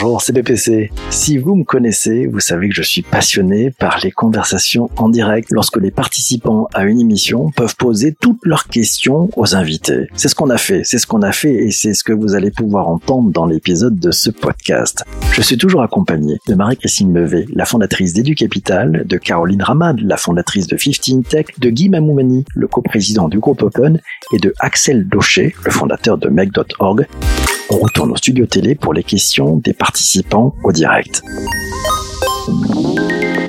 Bonjour, c'est BPC. Si vous me connaissez, vous savez que je suis passionné par les conversations en direct lorsque les participants à une émission peuvent poser toutes leurs questions aux invités. C'est ce qu'on a fait, c'est ce qu'on a fait et c'est ce que vous allez pouvoir entendre dans l'épisode de ce podcast. Je suis toujours accompagné de Marie-Christine Levé, la fondatrice d'EduCapital, de Caroline Ramad, la fondatrice de 15 Tech, de Guy Mamoumani, le coprésident du groupe Open, et de Axel Daucher, le fondateur de Meg.org. On retourne au studio télé pour les questions des participants au direct.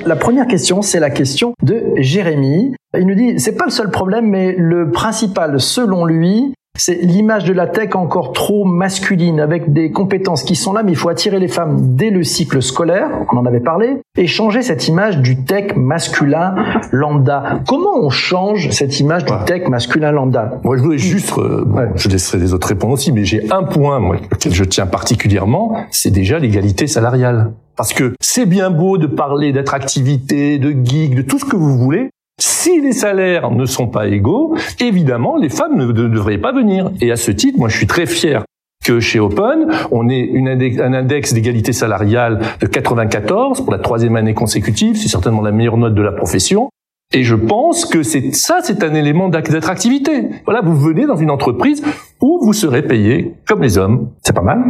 La première question, c'est la question de Jérémy. Il nous dit, c'est pas le seul problème, mais le principal, selon lui, c'est l'image de la tech encore trop masculine, avec des compétences qui sont là, mais il faut attirer les femmes dès le cycle scolaire, on en avait parlé, et changer cette image du tech masculin lambda. Comment on change cette image du tech masculin lambda? Moi, je voulais juste, euh, je laisserai les autres répondre aussi, mais j'ai un point moi, auquel je tiens particulièrement, c'est déjà l'égalité salariale. Parce que c'est bien beau de parler d'attractivité, de geek, de tout ce que vous voulez, si les salaires ne sont pas égaux, évidemment, les femmes ne, devraient pas venir. Et à ce titre, moi, je suis très fier que chez Open, on ait un index d'égalité salariale de 94 pour la troisième année consécutive. C'est certainement la meilleure note de la profession. Et je pense que c'est ça, c'est un élément d'attractivité. Voilà, vous venez dans une entreprise où vous serez payé comme les hommes. C'est pas mal.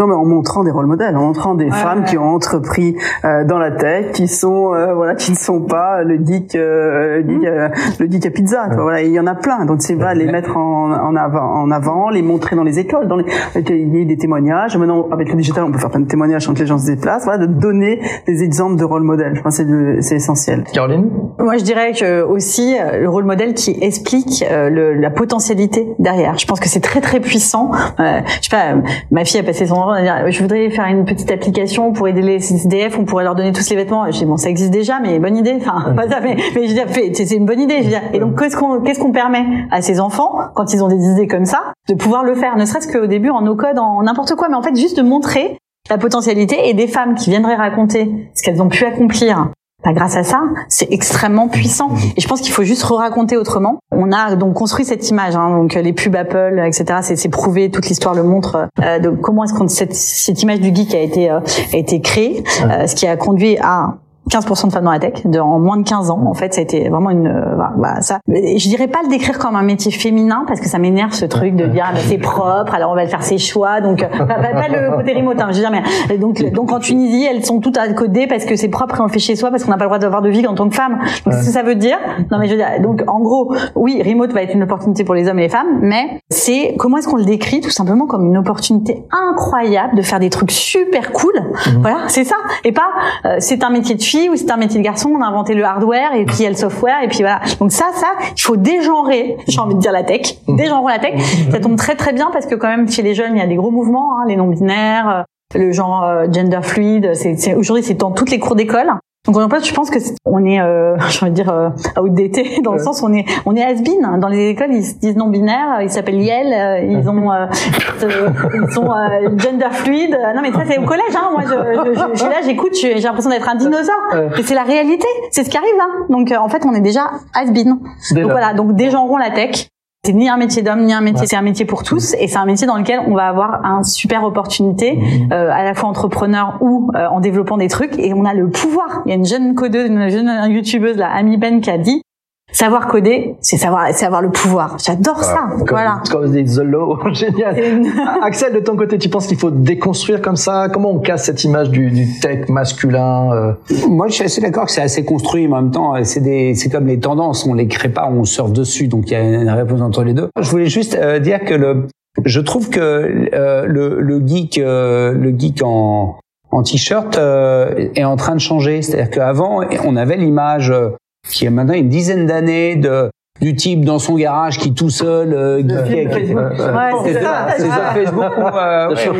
Non, mais en montrant des rôles modèles, en montrant des femmes qui ont entrepris euh, dans la tech, qui sont euh, voilà, qui ne sont pas le geek, euh, le, geek euh, le geek à pizza. Voilà, il y en a plein. Donc c'est vrai les mettre en, en, avant, en avant, les montrer dans les écoles, dans les, il y a des témoignages. Maintenant avec le digital, on peut faire plein de témoignages quand les gens se déplacent. Voilà, de donner des exemples de rôle modèle. Je pense c'est c'est essentiel. Caroline? Moi, je dirais que aussi le rôle modèle qui explique le, la potentialité derrière. Je pense que c'est très très puissant. je sais pas, ma fille a passé son je voudrais faire une petite application pour aider les CDF, on pourrait leur donner tous les vêtements. Je dis bon, ça existe déjà, mais bonne idée. Enfin, pas ça, mais, mais je dis, c'est une bonne idée. Je et donc qu'est-ce qu'on qu'est-ce qu'on permet à ces enfants quand ils ont des idées comme ça de pouvoir le faire, ne serait-ce qu'au début en no code, en n'importe quoi, mais en fait juste de montrer la potentialité et des femmes qui viendraient raconter ce qu'elles ont pu accomplir bah, grâce à ça, c'est extrêmement puissant. Et je pense qu'il faut juste re-raconter autrement. On a donc construit cette image, hein, donc les pubs Apple, etc. C'est prouvé, toute l'histoire le montre euh, de comment est-ce qu'on cette, cette image du geek a été euh, a été créée, euh, ce qui a conduit à 15% de femmes dans la tech de, en moins de 15 ans. En fait, ça a été vraiment une, euh, bah, ça. Je dirais pas le décrire comme un métier féminin parce que ça m'énerve ce truc de dire ah, bah, c'est propre, alors on va le faire ses choix. Donc euh, pas, pas, le côté remote, hein, je veux dire, mais donc donc en Tunisie, elles sont toutes à coder parce que c'est propre et on le fait chez soi parce qu'on n'a pas le droit d'avoir de vie en tant que femme. Donc ce que ça veut dire Non mais je veux dire, donc en gros, oui, remote va être une opportunité pour les hommes et les femmes, mais c'est comment est-ce qu'on le décrit tout simplement comme une opportunité incroyable de faire des trucs super cool? Mhm. Voilà, c'est ça. Et pas euh, c'est un métier de ou un métier de garçon, on a inventé le hardware et puis il y a le software et puis voilà. Donc ça, ça, il faut dégenrer, j'ai envie de dire la tech, dégenrer la tech. Ça tombe très très bien parce que quand même chez les jeunes, il y a des gros mouvements, hein, les non-binaires, euh, le genre euh, gender fluide, c'est aujourd'hui c'est dans toutes les cours d'école. Donc en fait, je pense que on est, euh, j'ai envie de dire, euh, outdated dans le sens où on est, on est has-been. Dans les écoles, ils se disent non binaires, ils s'appellent Yale, euh, ils ont, euh, ils sont gender fluide. Non mais ça c'est au collège. Hein. Moi, je, je, je, là, j'écoute, j'ai l'impression d'être un dinosaure. Et c'est la réalité, c'est ce qui arrive là. Donc en fait, on est déjà has-been. Donc voilà, donc dégenrons la tech. C'est ni un métier d'homme ni un métier, c'est un métier pour tous et c'est un métier dans lequel on va avoir un super opportunité, mhm. euh, à la fois entrepreneur ou euh, en développant des trucs et on a le pouvoir. Il y a une jeune codeuse, une jeune youtubeuse là, Amy Ben qui a dit Savoir coder, c'est savoir, c'est avoir le pouvoir. J'adore ça. voilà. Comme des Zolo, génial. Axel, de ton côté, tu penses qu'il faut déconstruire comme ça? Comment on casse cette image du, du tech masculin euh? Moi, je suis assez d'accord que c'est assez construit, mais en même temps, c'est des, c'est comme les tendances. On les crée pas, on surfe dessus. Donc, il y a une réponse entre les deux. Je voulais juste euh, dire que le, je trouve que euh, le, le geek, le geek en, en t-shirt est en train de changer. C'est-à-dire qu'avant, on avait l'image qui a maintenant une dizaine d'années de du type dans son garage qui tout seul euh, avec Facebook. Euh, c'est ça, c'est ça, Facebook ou, euh,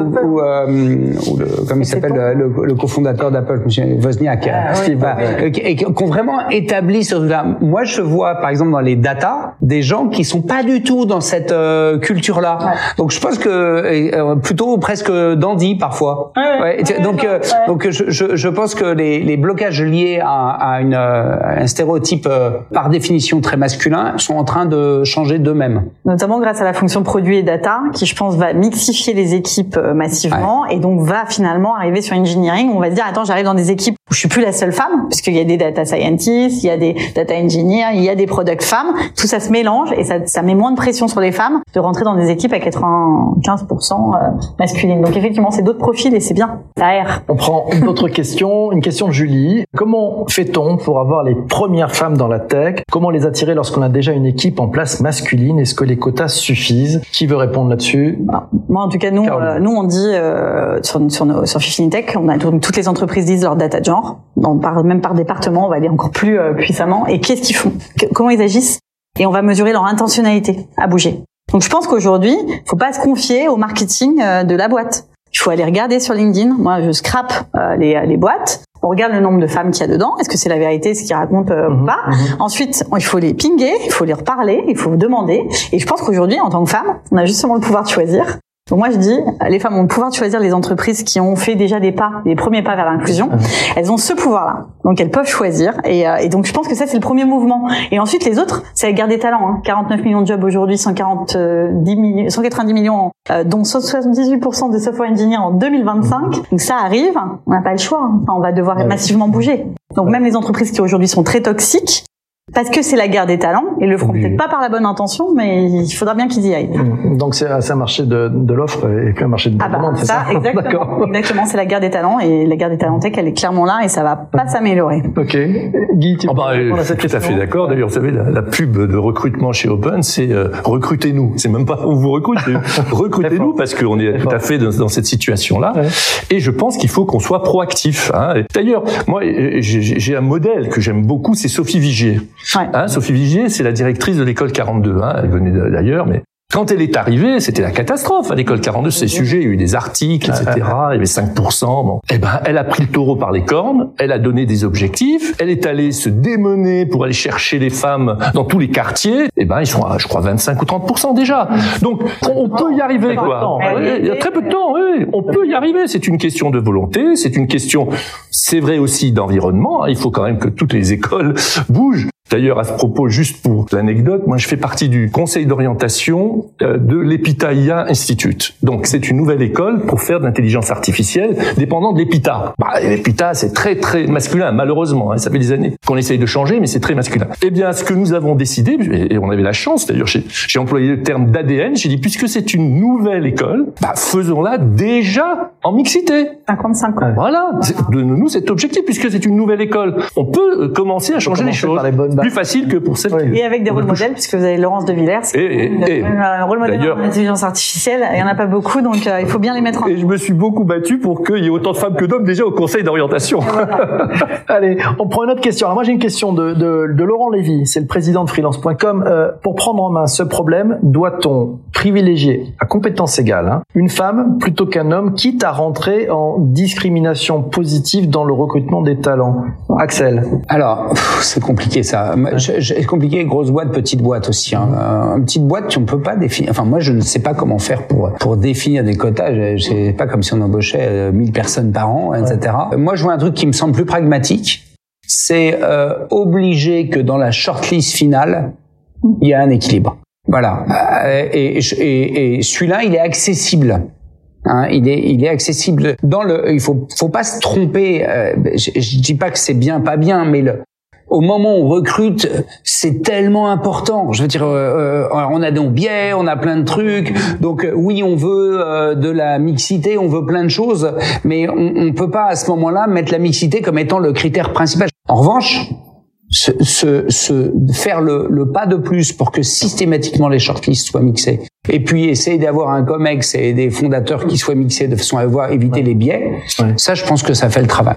ou, ou, euh, ou le, comme il s'appelle le, le, cofondateur d'Apple, Monsieur Wozniak, ah, euh, et qui ont vraiment établi sur là. Moi, je vois par exemple dans les data des gens qui sont pas du tout dans cette euh, culture-là. Donc, je pense que plutôt presque dandy parfois. Ouais, donc, donc, je, je, je, pense que les, les blocages liés à, à, une, à un stéréotype par définition très masculins, sont en train de changer d'eux-mêmes. Notamment grâce à la fonction produit et data, qui je pense va mixifier les équipes euh, massivement et donc va finalement arriver sur engineering. On va se dire attends, j'arrive dans des équipes où je suis plus la seule femme, puisqu'il y a des data scientists, il y a des data engineers, il y a des product femmes. Tout ça se mélange et ça, ça met moins de pression sur les femmes de rentrer dans des équipes à 95% euh, masculines. Donc effectivement, c'est d'autres profils et c'est bien. Ça aère. On prend une autre question, une question de Julie. Comment fait-on pour avoir les premières femmes dans la tech. Comment les attirer lorsqu'on a déjà une équipe en place masculine? Est-ce que les quotas suffisent? Qui veut répondre là-dessus? Bah, Moi, en tout cas, nous, euh, nous on dit euh, sur, sur, nos, sur Tech, on a toutes les entreprises disent leur data genre, donc par, même par département, on va aller encore plus euh, puissamment. Et qu'est-ce qu'ils font? Comment ils agissent? Et on va mesurer leur intentionnalité à bouger. Donc je pense qu'aujourd'hui, faut pas se confier au marketing de la boîte. Il faut aller regarder sur LinkedIn. Moi, je scrape les, les boîtes on regarde le nombre de femmes qu'il y a dedans. Est-ce que c'est la vérité, ce qu'ils racontent euh, ou mhm, pas mhm. Ensuite, il faut les pinguer, il faut les reparler, il faut demander. Et je pense qu'aujourd'hui, en tant que femme, on a justement le pouvoir de choisir. Donc moi je dis, les femmes ont le pouvoir de choisir les entreprises qui ont fait déjà des pas, des premiers pas vers l'inclusion. Elles ont ce pouvoir-là, donc elles peuvent choisir. Et, euh, et, donc je pense que ça c'est le premier mouvement. Et ensuite les autres, c'est la guerre des talents. Hein. 49 millions de jobs aujourd'hui, 140, 10 millions, 190 millions, euh, dont 78% de software engineers en 2025. Donc ça arrive, on n'a pas le choix. Hein. Enfin, on va devoir massivement bouger. Donc même les entreprises qui aujourd'hui sont très toxiques, parce que c'est la guerre des talents, ils le feront peut-être pas par la bonne intention, mais il faudra bien qu'ils y aillent. Mmh. Donc c'est un marché de, de l'offre et puis un marché de la ah bah, demande, c'est ça, Exactement, exactement c'est la guerre des talents et la guerre des talents tech, elle est clairement là et ça va pas s'améliorer. Ok, Guy, tu oh bah, à cette tout à fait d'accord. D'ailleurs, vous savez, la, pub de recrutement chez Open, c'est euh, recrutez-nous. C'est même pas on vous recrute, recrutez-nous parce qu'on est tout à fait dans, cette situation-là. Et je pense qu'il faut qu'on soit proactif. Hein. D'ailleurs, moi, j'ai un modèle que j'aime beaucoup, c'est Sophie Vigier. Ouais. Hein, Sophie Vigier, c'est la directrice de l'école 42. Hein, elle venait d'ailleurs, mais quand elle est arrivée, c'était la catastrophe à l'école 42. Ces sujets, il y a eu des articles, etc. Il y avait 5%. Bon. Eh ben, elle a pris le taureau par les cornes. Elle a donné des objectifs. Elle est allée se démener pour aller chercher les femmes dans tous les quartiers. Eh ben, ils sont à, je crois, 25 ou 30% déjà. Donc, on, peut y arriver, quoi. Il y a très peu de temps, oui. On peut y arriver. C'est une question de volonté. C'est une question, c'est vrai aussi d'environnement. Il faut quand même que toutes les écoles bougent. D'ailleurs, à ce propos, juste pour l'anecdote, moi je fais partie du conseil d'orientation euh, de l'EPITA Institute. Donc c'est une nouvelle école pour faire de l'intelligence artificielle dépendant de l'EPITA. Bah, L'EPITA c'est très très masculin, malheureusement. Hein, ça fait des années qu'on essaye de changer, mais c'est très masculin. Eh bien, ce que nous avons décidé, et on avait la chance d'ailleurs, j'ai employé le terme d'ADN, j'ai dit puisque c'est une nouvelle école, bah, faisons-la déjà en mixité. 55 ans. Voilà, donnons-nous cet objectif puisque c'est une nouvelle école. On peut euh, commencer à changer les choses plus facile que pour celle Et avec des rôles modèles, puisque vous avez Laurence de Villers, et, et, un rôle modèle en intelligence artificielle. Il y en a pas beaucoup, donc euh, il faut bien les mettre en. Et je me suis beaucoup battu pour qu'il y ait autant de femmes que d'hommes déjà au conseil d'orientation. Allez, on prend une autre question. Alors moi j'ai une question de, de, de Laurent Lévy, c'est le président de freelance.com. Euh, pour prendre en main ce problème, doit-on privilégier à compétences égales hein, une femme plutôt qu'un homme, quitte à rentrer en discrimination positive dans le recrutement des talents? Axel. Alors, c'est compliqué ça. C'est compliqué, grosse boîte, petite boîte aussi. Hein. Euh, une petite boîte, on peut pas définir. Enfin, moi, je ne sais pas comment faire pour pour définir des quotas. C'est pas comme si on embauchait 1000 euh, personnes par an, etc. Moi, je vois un truc qui me semble plus pragmatique. C'est euh, obliger que dans la shortlist finale, il y a un équilibre. Voilà. Et, et, et celui-là, il est accessible. Hein, il est, il est accessible dans le. Il faut, faut pas se tromper. je, je dis pas que c'est bien, pas bien, mais le, au moment où on recrute, c'est tellement important. Je veux dire, euh, euh, on a des biais, on a plein de trucs. Donc euh, oui, on veut de la mixité, on veut plein de choses, mais on, on peut pas à ce moment-là mettre la mixité comme étant le critère principal. En revanche, se, se, se faire le, le, pas de plus pour que systématiquement les shortlists soient mixés, et puis essayer d'avoir un COMEX et des fondateurs qui soient mixés de façon à avoir éviter les biais, ça, je pense que ça fait le travail.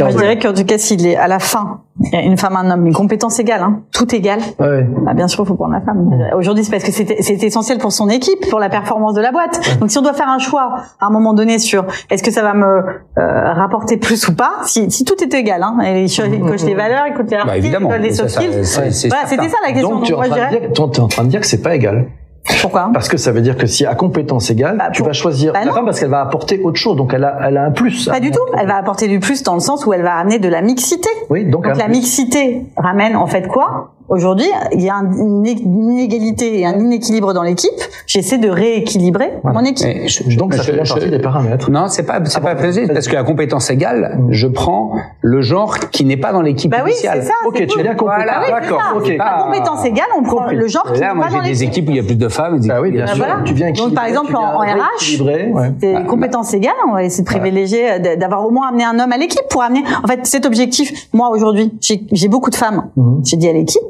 Moi, je dirais qu'en tout cas, s'il est à la fin, une femme, un homme, une compétence égale, hein, tout égal. Ouais. Bah, bien sûr, il faut prendre la femme. Aujourd'hui, c'est parce que c'est essentiel pour son équipe, pour la performance de la boîte. Donc, si on doit faire un choix à un moment donné sur est-ce que ça va me euh, rapporter plus ou pas, si, si tout est égal, hein, il coche les valeurs, il coche les bah, il coche les soft skills. C'était ça la question. Donc, tu es, en train de dire, es en train de dire que c'est pas égal. Pourquoi Parce que ça veut dire que si à compétence égale, Bah, tu pour- vas choisir Bah la femme parce qu'elle va apporter autre chose, donc elle a, elle a un plus. Pas du tout. Elle va apporter du plus dans le sens où elle va amener de la mixité. Oui, donc, la plus. mixité ramène en fait quoi? Aujourd'hui, il y a un- une inégalité et un inéquilibre dans l'équipe. J'essaie de rééquilibrer mon équipe. Je- Donc ça je- fait bien je- partie des paramètres. Non, c'est pas c'est Ah pas bon, possible parce qu'à compétence égale, je prends le genre qui n'est pas dans l'équipe Bah oui, initiale. c'est ça. Ok, c'est tu cool. viens compris. Voilà, Ah oui, c'est D'accord, ça. ok. Pas- À compétence égale, on prend Compris. le genre qui Là, n'est moi, pas j'ai dans des l'équipe. équipes où il y a plus de femmes. des Ah oui, bien sûr. voilà. Tu viens Donc, par exemple, en- RH. C'est compétences égales, on va essayer de privilégier, d'avoir au moins amené un homme à l'équipe pour amener. En fait, cet objectif, moi aujourd'hui, j'ai j'ai beaucoup de femmes. Mhm. J'ai dit à l'équipe,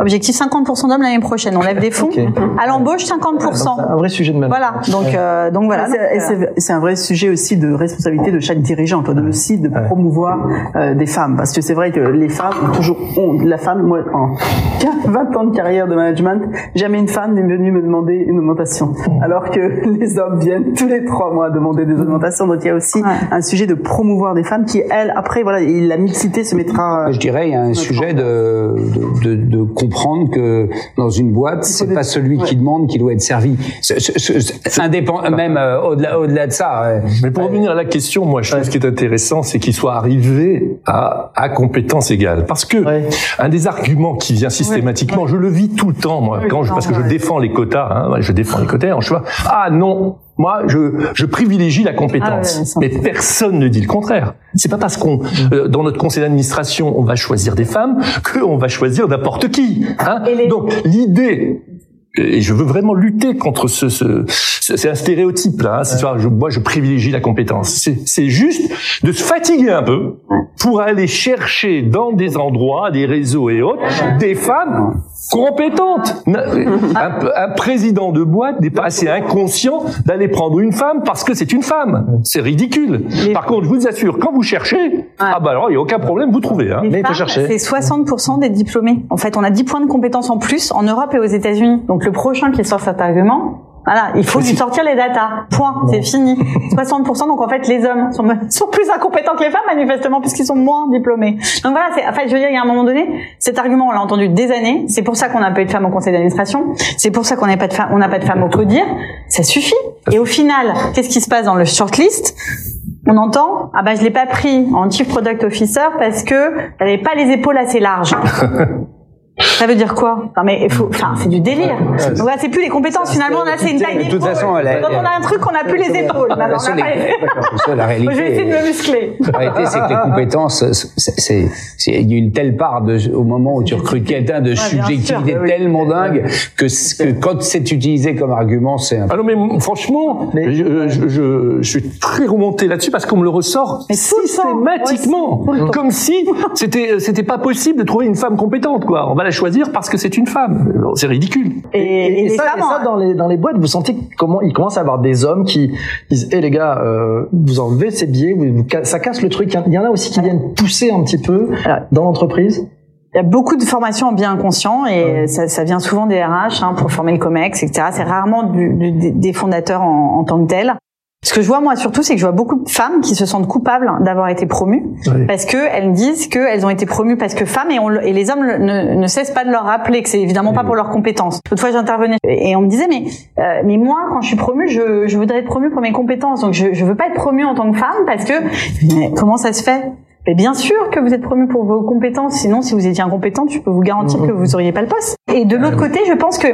objectif 50% d'hommes l'année prochaine. On lève des fonds. À l'embauche, Donc, 50%. c'est un vrai sujet de même. Voilà. Donc, euh, donc voilà. C'est- un vrai sujet aussi de responsabilité de chaque dirigeant, toi, de aussi de promouvoir euh, des femmes, parce que c'est vrai que les femmes ont toujours ont la femme. Moi, en 20 ans de carrière de management, jamais une femme n'est venue me demander une augmentation, alors que les hommes viennent tous les trois mois demander des augmentations. Donc il y a aussi Ouais. un sujet de promouvoir des femmes qui, elles, après, voilà, la mixité se mettra. Je dirais, il y a un sujet de, de, de, de comprendre que dans une boîte, c'est pas celui qui demande qui doit être servi. Indépend, même euh, au-delà, au-delà de ça. euh, Mais pour revenir à la question, moi, je trouve ce qui est intéressant, c'est qu'il soit arrivé à, à compétence égale. Parce que Ouais. un des arguments qui vient systématiquement, je le vis tout le temps, moi, quand je, parce que je ouais. défends les quotas, hein, je défends les quotas, je vois, ah non, moi, je, je privilégie la compétence. Ah ouais, mais personne ne dit le contraire. C'est pas parce qu'on, euh, dans notre conseil d'administration, on va choisir des femmes, qu'on va choisir n'importe qui. Hein les- Donc, l'idée et je veux vraiment lutter contre ce, ce, ce- c'est un stéréotype là. Hein, je, moi, je privilégie la compétence. C'est juste de se fatiguer un peu pour aller chercher dans des endroits, des réseaux et autres, des femmes compétentes. Un, peu- un président de boîte n'est pas assez inconscient d'aller prendre une femme parce que c'est une femme. C'est ridicule. Par contre, je vous assure, quand vous cherchez, ah bah alors il y a aucun problème, vous trouvez. Hein. Mais il faut chercher. C'est 60% des diplômés. En fait, on a 10 points de compétences en plus en Europe et aux États-Unis. Donc le prochain qui sort cet argument, voilà, il faut lui sortir les datas. Point, c'est fini. 60%. Donc en fait, les hommes sont, sont plus incompétents que les femmes manifestement puisqu'ils sont moins diplômés. Donc voilà, c'est, en fait, je veux dire, il y a un moment donné, cet argument, on l'a entendu des années. C'est pour ça qu'on n'a pas eu de femmes au conseil d'administration. C'est pour ça qu'on n'a pas de femmes, on n'a pas de femmes au codir. Ça suffit. Et au final, qu'est-ce qui se passe dans le shortlist? On entend ah bah je l'ai pas pris en chief product officer parce que elle avait pas les épaules assez larges. Ça veut dire quoi Non mais il faut, enfin c'est du délire. Donc voilà, c'est plus les compétences finalement là c'est une taille De toute d'épaule. façon, elle a- Quand on a un truc on n'a plus les épaules. que la Je vais essayer réalité, de me muscler. la réalité, c'est que les compétences, c'est, il y a une telle part de, au moment où tu recrutes quelqu'un de subjectivité sûr, oui. tellement dingue que, quand c'est utilisé comme argument, c'est un Ah non mais franchement, je, je, je- je suis très remonté là-dessus parce qu'on me le ressort systématiquement, comme si c'était c'était pas possible de trouver une femme compétente quoi. Choisir parce que c'est une femme. C'est ridicule. Et, et Et, ça, femmes, et ça, hein, dans les dans les boîtes, vous sentez comment il commence à avoir des hommes qui disent "Eh les gars, euh, vous enlevez ces biais, vous, vous ça casse le truc." Il y en a aussi qui viennent pousser un petit peu dans l'entreprise. Il y a beaucoup de formations en bien inconscient et ça, ça vient souvent des RH hein, pour former le COMEX, etc. C'est rarement du- du- des- des fondateurs en, en tant que tels. Ce que je vois moi surtout, c'est que je vois beaucoup de femmes qui se sentent coupables d'avoir été promues Oui. parce que elles disent qu'elles ont été promues parce que femmes et, on le- et les hommes ne, ne cessent pas de leur rappeler que c'est évidemment pas pour leurs compétences. L'autre fois j'intervenais et on me disait mais euh, mais moi quand je suis promue, je, je voudrais être promue pour mes compétences donc je je veux pas être promue en tant que femme parce que mais comment ça se fait? Mais bien sûr que vous êtes promu pour vos compétences, sinon si vous étiez incompétente, je peux vous garantir que vous auriez pas le poste. Et de l'autre côté, je pense que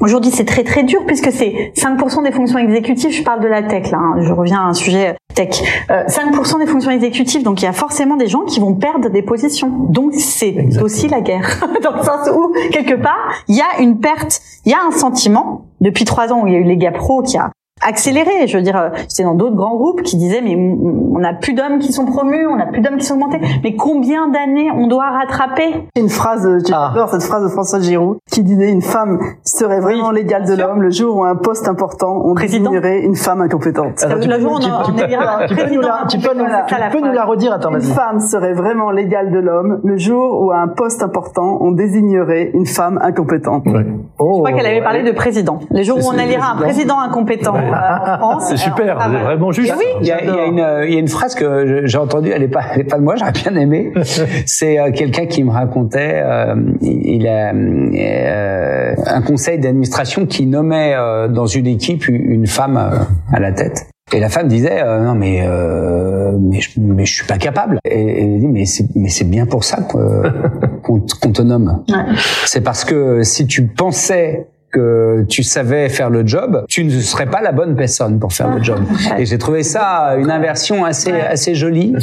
aujourd'hui c'est très très dur puisque c'est 5% des fonctions exécutives, je parle de la tech là, hein, je reviens à un sujet tech. Euh, 5% des fonctions exécutives, donc il y a forcément des gens qui vont perdre des positions. Donc c'est aussi la guerre, dans le sens où quelque part il y a une perte, il y a un sentiment depuis trois ans où il y a eu les gars pro qui a accéléré. Je veux dire, euh, j'étais dans d'autres grands groupes qui disaient mais on n'a plus d'hommes qui sont promus, on n'a plus d'hommes qui sont augmentés. Mais combien d'années on doit rattraper? Une phrase, euh, Ah. j'adore cette phrase de François Giroud qui disait une femme serait vraiment l'égale de l'homme le jour où un poste important on désignerait une femme incompétente. Alors, Le tu peux- jour où on tu- en- tu on un tu peux nous président la- tu peux nous c'est la tu peux nous la redire Attends, Une femme serait vraiment l'égale de l'homme le jour où à un poste important on désignerait une femme incompétente. Ouais. Oh, Je crois qu'elle avait parlé de président. Le jour où on C'est élira un président. président incompétent, Ouais. En France. C'est super, Ah, c'est vraiment juste. Oui, Il y, a, il y a une, il y a une phrase que j'ai entendue, elle est pas, elle est pas de moi, j'aurais bien aimé. C'est euh, quelqu'un qui me racontait, euh, il a euh, un conseil d'administration qui nommait euh, dans une équipe une femme euh, à la tête. Et la femme disait euh, non mais euh, mais je, mais je suis pas capable. Et, elle dit mais c'est mais c'est bien pour ça qu'on te nomme. Ouais. C'est parce que si tu pensais que tu savais faire le job, tu ne serais pas la bonne personne pour faire le job. Et j'ai trouvé ça une inversion assez assez jolie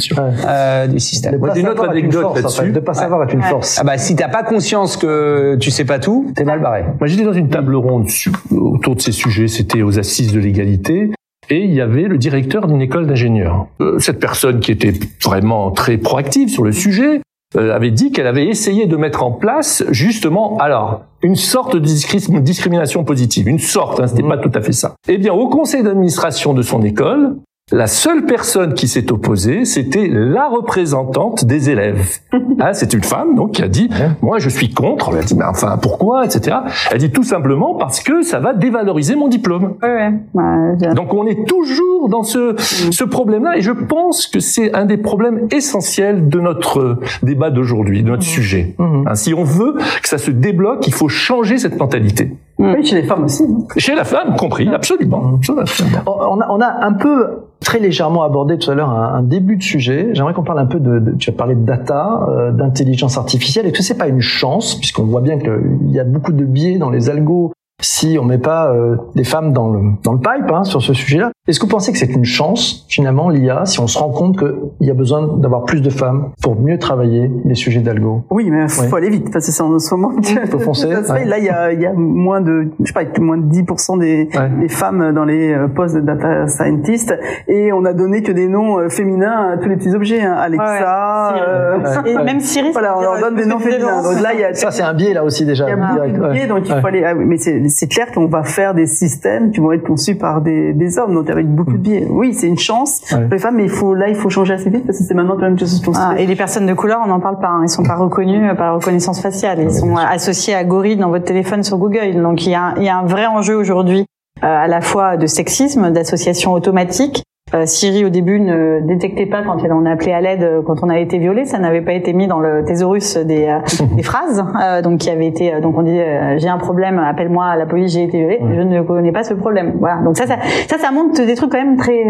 euh, du système. Moi, une autre anecdote là-dessus. De pas savoir est une force. Ah bah si t'as pas conscience que tu sais pas tout, t'es mal barré. Moi, j'étais dans une table ronde autour de ces sujets. C'était aux assises de l'égalité. Et il y avait le directeur d'une école d'ingénieurs. Euh, cette personne qui était vraiment très proactive sur le sujet avait dit qu'elle avait essayé de mettre en place justement, alors, une sorte de discri- discrimination positive, une sorte, hein, c'était pas tout à fait ça. Eh bien, au conseil d'administration de son école, la seule personne qui s'est opposée, c'était la représentante des élèves. Hein, c'est une femme donc qui a dit moi je suis contre. On lui a dit mais enfin pourquoi etc. Elle dit tout simplement parce que ça va dévaloriser mon diplôme. Ouais, ouais. Ouais, bien. Donc on est toujours dans ce, ce problème-là et je pense que c'est un des problèmes essentiels de notre euh, débat d'aujourd'hui, de notre sujet. Hein, si on veut que ça se débloque, il faut changer cette mentalité. Oui, chez les femmes aussi. hein. Chez la femme compris, absolument. absolument. On a, on a un peu très légèrement abordé tout à l'heure un, un début de sujet. J'aimerais qu'on parle un peu de, de- tu as parlé de data, euh, d'intelligence artificielle. Est-ce que c'est pas une chance, puisqu'on voit bien qu'il y a beaucoup de biais dans les algos si on met pas euh, des femmes dans le dans le pipe hein, sur ce sujet-là? Est-ce que vous pensez que c'est une chance finalement l'IA si on se rend compte qu'il y a besoin d'avoir plus de femmes pour mieux travailler les sujets d'algo? Oui, mais faut Ouais. aller vite parce que c'est en ce moment. faut foncer, Ça se fait. ouais. Là, il y a, il y a moins de, je sais pas, moins de 10% des, Ouais. des femmes dans les euh, postes de data scientist et on a donné que des noms euh, féminins à tous les petits objets, hein. Alexa. Ouais, euh, Ouais. Et même Siri. Voilà, on leur donne des noms féminins. Donc là, il y a Ça c'est un biais là aussi déjà. il y a beaucoup de ouais. biais, donc il Ouais. faut aller. ah oui, mais c'est c'est clair qu'on va faire des systèmes qui vont être conçus par des, des hommes, donc avec beaucoup de biais. Oui, c'est une chance Ouais. pour les femmes, mais il faut là, il faut changer assez vite parce que c'est maintenant quand même que ça se construit. Ah, et les personnes de couleur, on n'en parle pas. hein. Ils sont pas reconnus par la reconnaissance faciale. Ils sont associés à Gorille dans votre téléphone sur Google. Donc il y a, il y a un vrai enjeu aujourd'hui, euh, à la fois de sexisme, d'association automatique. Euh, Siri au début ne détectait pas quand on a appelé à l'aide euh, quand on a été violé, ça n'avait pas été mis dans le thésaurus des, euh, des phrases, euh, donc qui avait été donc on dit euh, j'ai un problème, appelle-moi à la police, j'ai été violé, je ne connais pas ce problème. Voilà, donc ça ça ça, ça montre des trucs quand même très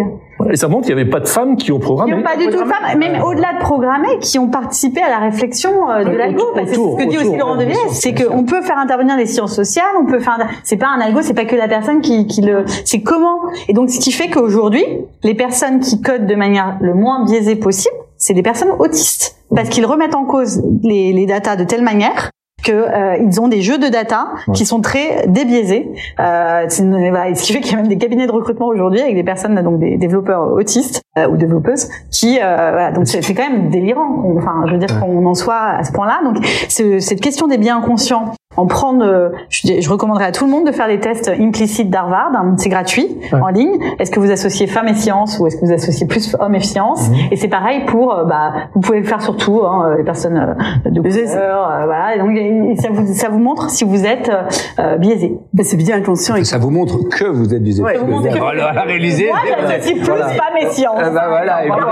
Et ça montre qu'il n'y avait pas de femmes qui ont qui programmé. n'ont pas du tout de femmes, même au-delà de programmer, qui ont participé à la réflexion de l'algo. Parce que c'est ce que dit aussi Laurent sûr, c'est qu'on peut faire intervenir les sciences sociales, on peut faire, c'est pas un algo, c'est pas que la personne qui, qui le, c'est comment. Et donc, ce qui fait qu'aujourd'hui, les personnes qui codent de manière le moins biaisée possible, c'est les personnes autistes. Parce qu'ils remettent en cause les, les datas de telle manière que euh, ils ont des jeux de data qui sont très débiaisés. Euh, voilà, ce qui fait qu'il y a même des cabinets de recrutement aujourd'hui avec des personnes donc des développeurs autistes euh, ou développeuses qui euh, voilà, donc c'est quand même délirant. Enfin, je veux dire qu'on en soit à ce point-là. Donc ce- cette question des biens inconscients en prendre, euh, je, recommanderais à tout le monde de faire des tests implicites d'Harvard. hein, c'est gratuit Ouais. en ligne. Est-ce que vous associez femmes et sciences ou est-ce que vous associez plus hommes et sciences Et c'est pareil pour, euh, bah, vous pouvez le faire sur tout, hein, les personnes euh, de couleur, euh, voilà. Et donc et ça vous ça vous montre si vous êtes euh, euh, biaisé. Mais c'est bien inconscient et Ça vous montre que vous êtes du Ouais, Ça vous montre que- Voilà, la réaliser. Moi, j'associe plus Voilà. femmes et sciences. Ah bah voilà, évidemment.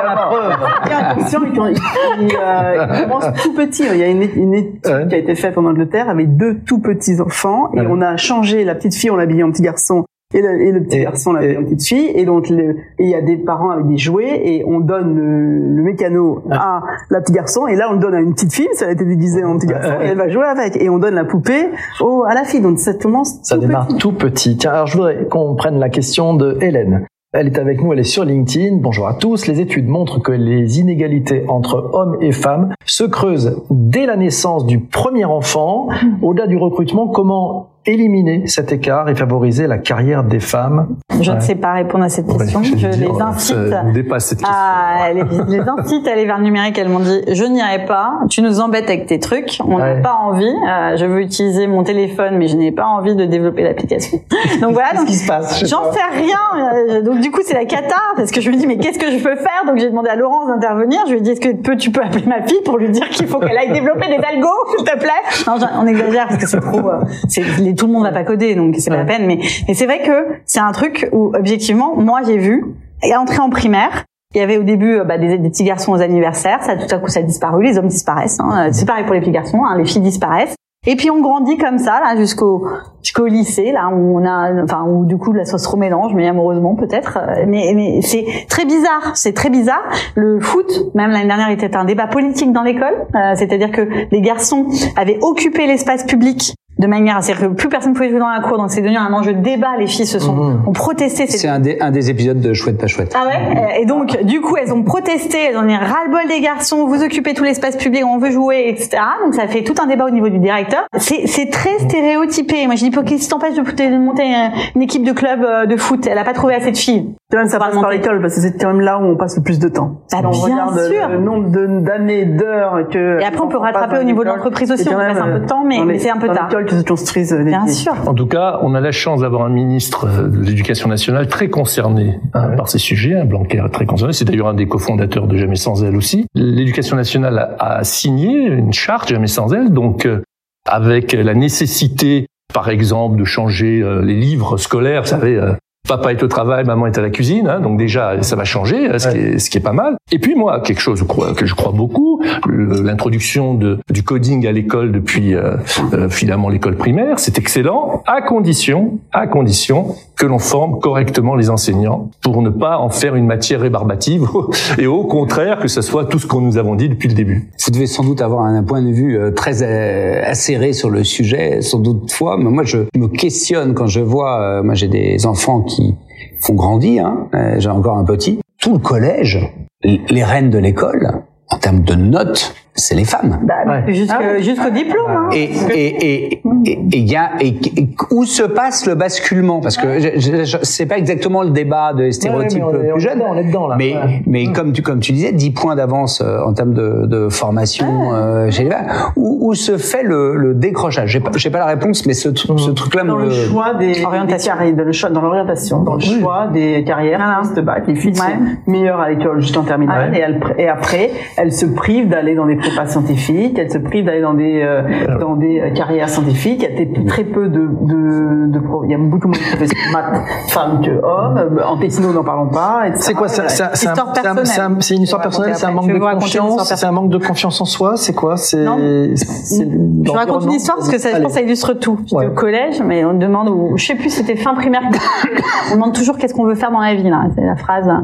bien inconscient et quand il, il, euh, il commence tout petit. Il y a une, étude Ouais. qui a été faite en Angleterre avec deux tout petits enfants et on a changé la petite fille, on l'a habillée en petit garçon. Et le, et le petit Et- garçon l'a habillée et- en petite fille et donc il y a des parents avec des jouets et on donne le, le mécano à la petite garçon et là on le donne à une petite fille, ça a été déguisé en petit garçon Ouais. et elle va jouer avec et on donne la poupée au, à la fille donc ça commence Ça tout démarre petit. tout petit. Tiens, alors je voudrais qu'on prenne la question de Hélène. Elle est avec nous, elle est sur LinkedIn. Bonjour à tous. Les études montrent que les inégalités entre hommes et femmes se creusent dès la naissance du premier enfant. Au-delà du recrutement, comment éliminer cet écart et favoriser la carrière des femmes Je Ouais. ne sais pas répondre à cette question. Ouais, je les euh, incite. Cette question. à les, les incite à aller vers le numérique. Elles m'ont dit je n'irai pas. Tu nous embêtes avec tes trucs. On n'a Ouais. pas envie. Euh, je veux utiliser mon téléphone, mais je n'ai pas envie de développer l'application. Donc voilà. Donc qui se passe J'en sais rien. Euh, Donc du coup c'est la cata parce que je me dis mais qu'est-ce que je peux faire? Donc j'ai demandé à Laurence d'intervenir. Je lui ai dit est-ce que peux- tu peux appeler ma fille pour lui dire qu'il faut qu'elle aille développer des algos s'il te plaît? Non on exagère parce que c'est trop. euh, les, tout le monde va pas coder, donc c'est pas la peine. Mais, mais c'est vrai que c'est un truc où objectivement, moi j'ai vu et entrer en primaire. Il y avait au début bah, des, des, petits garçons aux anniversaires, ça tout à coup ça a disparu, les hommes disparaissent. Hein. C'est pareil pour les petits garçons, hein, les filles disparaissent. Et puis on grandit comme ça là jusqu'au jusqu'au lycée là où on a enfin où du coup la sauce se remélange mais amoureusement peut-être mais mais c'est très bizarre c'est très bizarre le foot même l'année dernière était un débat politique dans l'école euh, c'est-à-dire que les garçons avaient occupé l'espace public de manière, c'est-à-dire que plus personne pouvait jouer dans la cour, donc c'est devenu un enjeu de débat. Les filles se sont Mhm. ont protesté. C'est un des, un des épisodes de Chouette pas chouette. Ah ouais. Et donc, du coup, elles ont protesté, elles ont dit ras-le-bol des garçons, vous occupez tout l'espace public, on veut jouer, etc. Donc ça fait tout un débat au niveau du directeur. C'est, c'est très stéréotypé. Moi, je dis, qu'est-ce qui t'empêche de, de monter euh, une équipe de club euh, de foot Elle a pas trouvé assez de filles. Quand même, ça passe par l'école parce que c'est quand même là où on passe le plus de temps. Bah, on bien regarde sûr. le nombre d'années, d'heures que. Et après, on peut rattraper au niveau de l'entreprise aussi, on passe un peu de temps, mais- c'est un peu dans tard. l'école que se construisent les Bien sûr. En tout cas, on a la chance d'avoir un ministre euh, de l'Éducation nationale très concerné hein, par ces sujets, un Blanquer très concerné. C'est d'ailleurs un des cofondateurs de Jamais sans elle aussi. L'Éducation nationale a, a signé une charte Jamais sans elle, donc euh, avec la nécessité, par exemple, de changer euh, les livres scolaires. Vous savez, euh, papa est au travail, maman est à la cuisine. hein, donc déjà, ça va changer, hein, ce, qui est, ce qui est pas mal. Et puis moi, quelque chose que je crois beaucoup, l'introduction du coding à l'école depuis euh, euh, finalement l'école primaire, c'est excellent, à condition, à condition que l'on forme correctement les enseignants pour ne pas en faire une matière rébarbative et au contraire que ce soit tout ce que nous avons dit depuis le début. Vous devez sans doute avoir un point de vue euh, très euh, acéré sur le sujet, sans doute fois. Mais moi, je me questionne quand je vois. moi, j'ai des enfants qui font grandir. Hein, euh, j'ai encore un petit. Tout le collège, les reines de l'école, en termes de notes, c'est les femmes. Bah, jusque- jusqu'au diplôme. Hein. Et et et et il y a et, et où se passe le basculement? Parce que je, je, je- c'est pas exactement le débat de stéréotypes Ouais, on on plus est jeunes dedans, on est dedans, là. mais Ouais. mais comme tu comme tu disais 10 points d'avance euh, en termes de, de formation euh, chez les femmes où, où se fait le, le décrochage? J'ai pas j'ai pas la réponse mais ce ce truc là Dans le choix des, Orientation. des carrières, dans le choix, dans l'orientation, dans le choix des carrières post-bac. Les filles Ouais. sont meilleures à l'école juste en terminale et après, elles se privent d'aller dans des prépas scientifiques, elles se privent d'aller dans des euh, dans des euh, carrières scientifiques. Il y a très peu de de, de pro- il y a beaucoup moins de professeurs de maths femmes que hommes. Euh, En techno, n'en parlons pas. C'est quoi ça- C'est un- un- une histoire personnelle, c'est un manque de confiance, c'est un manque de confiance en soi, c'est quoi C'est Non. c'est Je raconte une histoire parce que ça, je pense, que ça illustre tout. J'étais Ouais. au collège, mais on demande, où, je sais plus, c'était fin primaire. on demande toujours qu'est-ce qu'on veut faire dans la vie, là. C'est la phrase.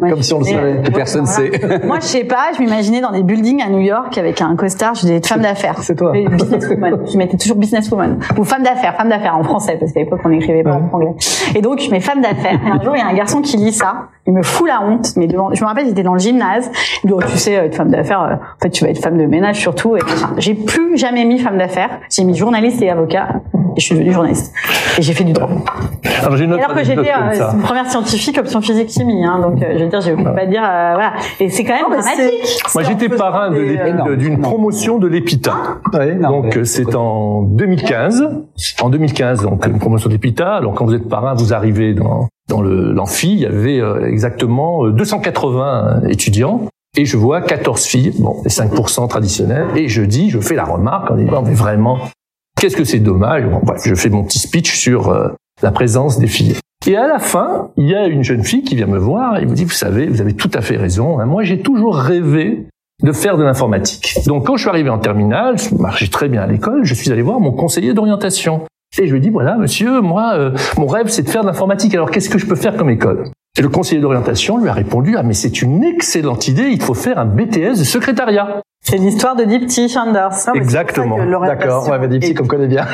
Ouais. Comme si on le savait. que personne sait Moi, je sais pas, je m'imaginais dans des buildings à New York avec un costard, je disais femme d'affaires. C'est toi. Et Businesswoman. Je mettais toujours businesswoman. Ou femme d'affaires, femme d'affaires en français, parce qu'à l'époque, on n'écrivait pas en anglais. Et donc, je mets femme d'affaires. Et un jour, il y a un garçon qui lit ça. Il me fout la honte. Mais devant, je me rappelle, j'étais dans le gymnase. Il dit, oh, tu sais, être femme d'affaires, euh, en fait, tu vas être femme de ménage surtout. Et j'ai plus jamais mis femme d'affaires. J'ai mis journaliste et avocat. Et je suis devenue journaliste. Et j'ai fait du droit. Alors j'ai une autre Alors que j'étais euh, première scientifique, option physique chimie, hein, donc euh, je veux dire, je vais pas dire, euh, voilà. Et c'est quand même Non, dramatique. c'est- Moi, j'étais parrain de euh, de- d'une promotion de l'EPITA. Ouais. Non, Donc c'est en 2015. En 2015, donc une promotion d'EPITA. Alors quand vous êtes parrain, vous arrivez dans dans le l'amphi, il y avait exactement euh, 280 étudiants. Et je vois 14 filles, bon, les 5% traditionnels, et je dis, je fais la remarque en disant, mais vraiment, qu'est-ce que c'est dommage? Bon, bref, je fais mon petit speech sur euh, la présence des filles. Et à la fin, il y a une jeune fille qui vient me voir et me dit, vous savez, vous avez tout à fait raison. hein, moi, j'ai toujours rêvé de faire de l'informatique. Donc, quand je suis arrivé en terminale, je marchais très bien à l'école, je suis allé voir mon conseiller d'orientation. Et je lui ai dit, voilà, monsieur, moi, euh, mon rêve, c'est de faire de l'informatique. Alors, qu'est-ce que je peux faire comme école? Et le conseiller d'orientation lui a répondu, ah, mais c'est une excellente idée, il faut faire un BTS de secrétariat. C'est l'histoire de Dipty c'est Exactement. D'accord, ouais, mais est- qu'on connaît bien.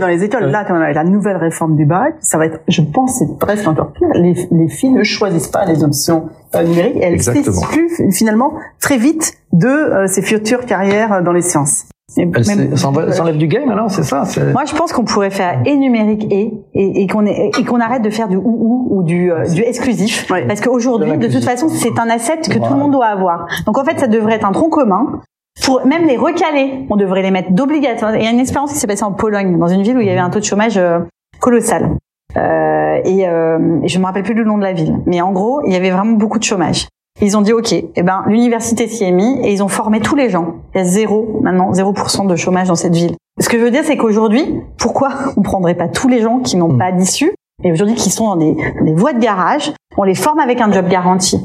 dans les écoles. Là, quand même, avec la nouvelle réforme du bac, ça va être, je pense, c'est presque encore pire. Les, les filles ne choisissent pas les options euh, numériques. Elles s'excluent finalement très vite de euh, ces futures carrières euh, dans les sciences. Même- s'est- s'envole- s'enlève du game alors, c'est ça Moi, je pense qu'on pourrait faire et numérique et et, et qu'on est- et qu'on arrête de faire du ou ou ou du euh, du exclusif Ouais. parce qu'aujourd'hui, de toute façon, c'est un asset que tout le monde doit avoir. Donc en fait, ça devrait être un tronc commun. Pour même les recaler, on devrait les mettre d'obligatoire. Il y a une expérience qui s'est passée en Pologne, dans une ville où il y avait un taux de chômage euh, colossal. Euh, et, euh, et je me rappelle plus le nom de la ville, mais en gros, il y avait vraiment beaucoup de chômage. Ils ont dit ok, eh ben l'université s'y est mis et ils ont formé tous les gens. Il y a zéro maintenant 0% de chômage dans cette ville. Ce que je veux dire, c'est qu'aujourd'hui, pourquoi on prendrait pas tous les gens qui n'ont pas d'issue et aujourd'hui qui sont dans des, dans des voies de garage, on les forme avec un job garanti?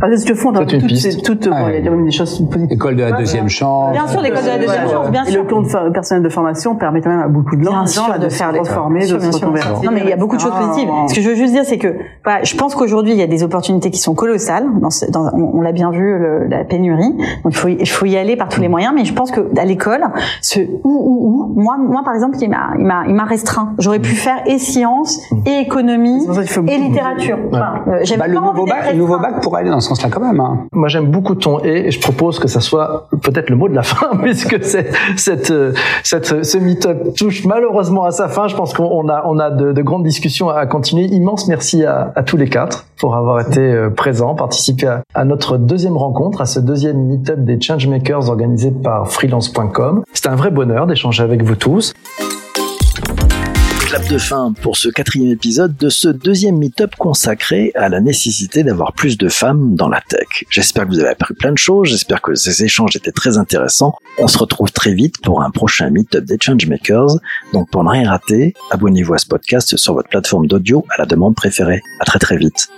Parce que ce que font dans toutes, ces- toutes, Ah bon, il y a ouais. même des choses positives. École de la deuxième chance. Bien sûr, l'école de la deuxième chance, bien Et sûr. le plan de personnel de formation permet quand même à beaucoup de gens, Bien gens, sûr, là, de se faire les reformer, Bien de se reconvertir. Non, mais il y a beaucoup de choses positives. Ce que je veux juste dire, c'est que voilà, je pense qu'aujourd'hui, il y a des opportunités qui sont colossales. Dans ce- dans- on, on l'a bien vu, le- la pénurie. Donc, il faut, y- il faut y aller par tous les moyens. Mais je pense que à l'école, ce ou ou ou, moi, moi par exemple, il m'a, il m'a, il m'a restreint. J'aurais pu faire et sciences et économie pour et littérature. Enfin, euh, Bah, le, nouveau bac, le nouveau bac pourrait aller dans ce sens-là quand même. Hein. Moi, j'aime beaucoup ton et je propose que ça soit peut-être le mot de la fin, puisque cette, euh, cette, ce meet-up touche malheureusement à sa fin. Je pense qu'on a, on a de, de grandes discussions à continuer. Immense merci à, tous les quatre pour avoir été euh, présents, participé à, à notre deuxième rencontre, à ce deuxième meet-up des Changemakers organisé par freelance.com. C'était un vrai bonheur d'échanger avec vous tous. Clap de fin pour ce quatrième épisode de ce deuxième meet-up consacré à la nécessité d'avoir plus de femmes dans la tech. J'espère que vous avez appris plein de choses, j'espère que ces échanges étaient très intéressants. On se retrouve très vite pour un prochain meet-up des Changemakers. Donc pour ne rien rater, abonnez-vous à ce podcast sur votre plateforme d'audio à la demande préférée. À très très vite.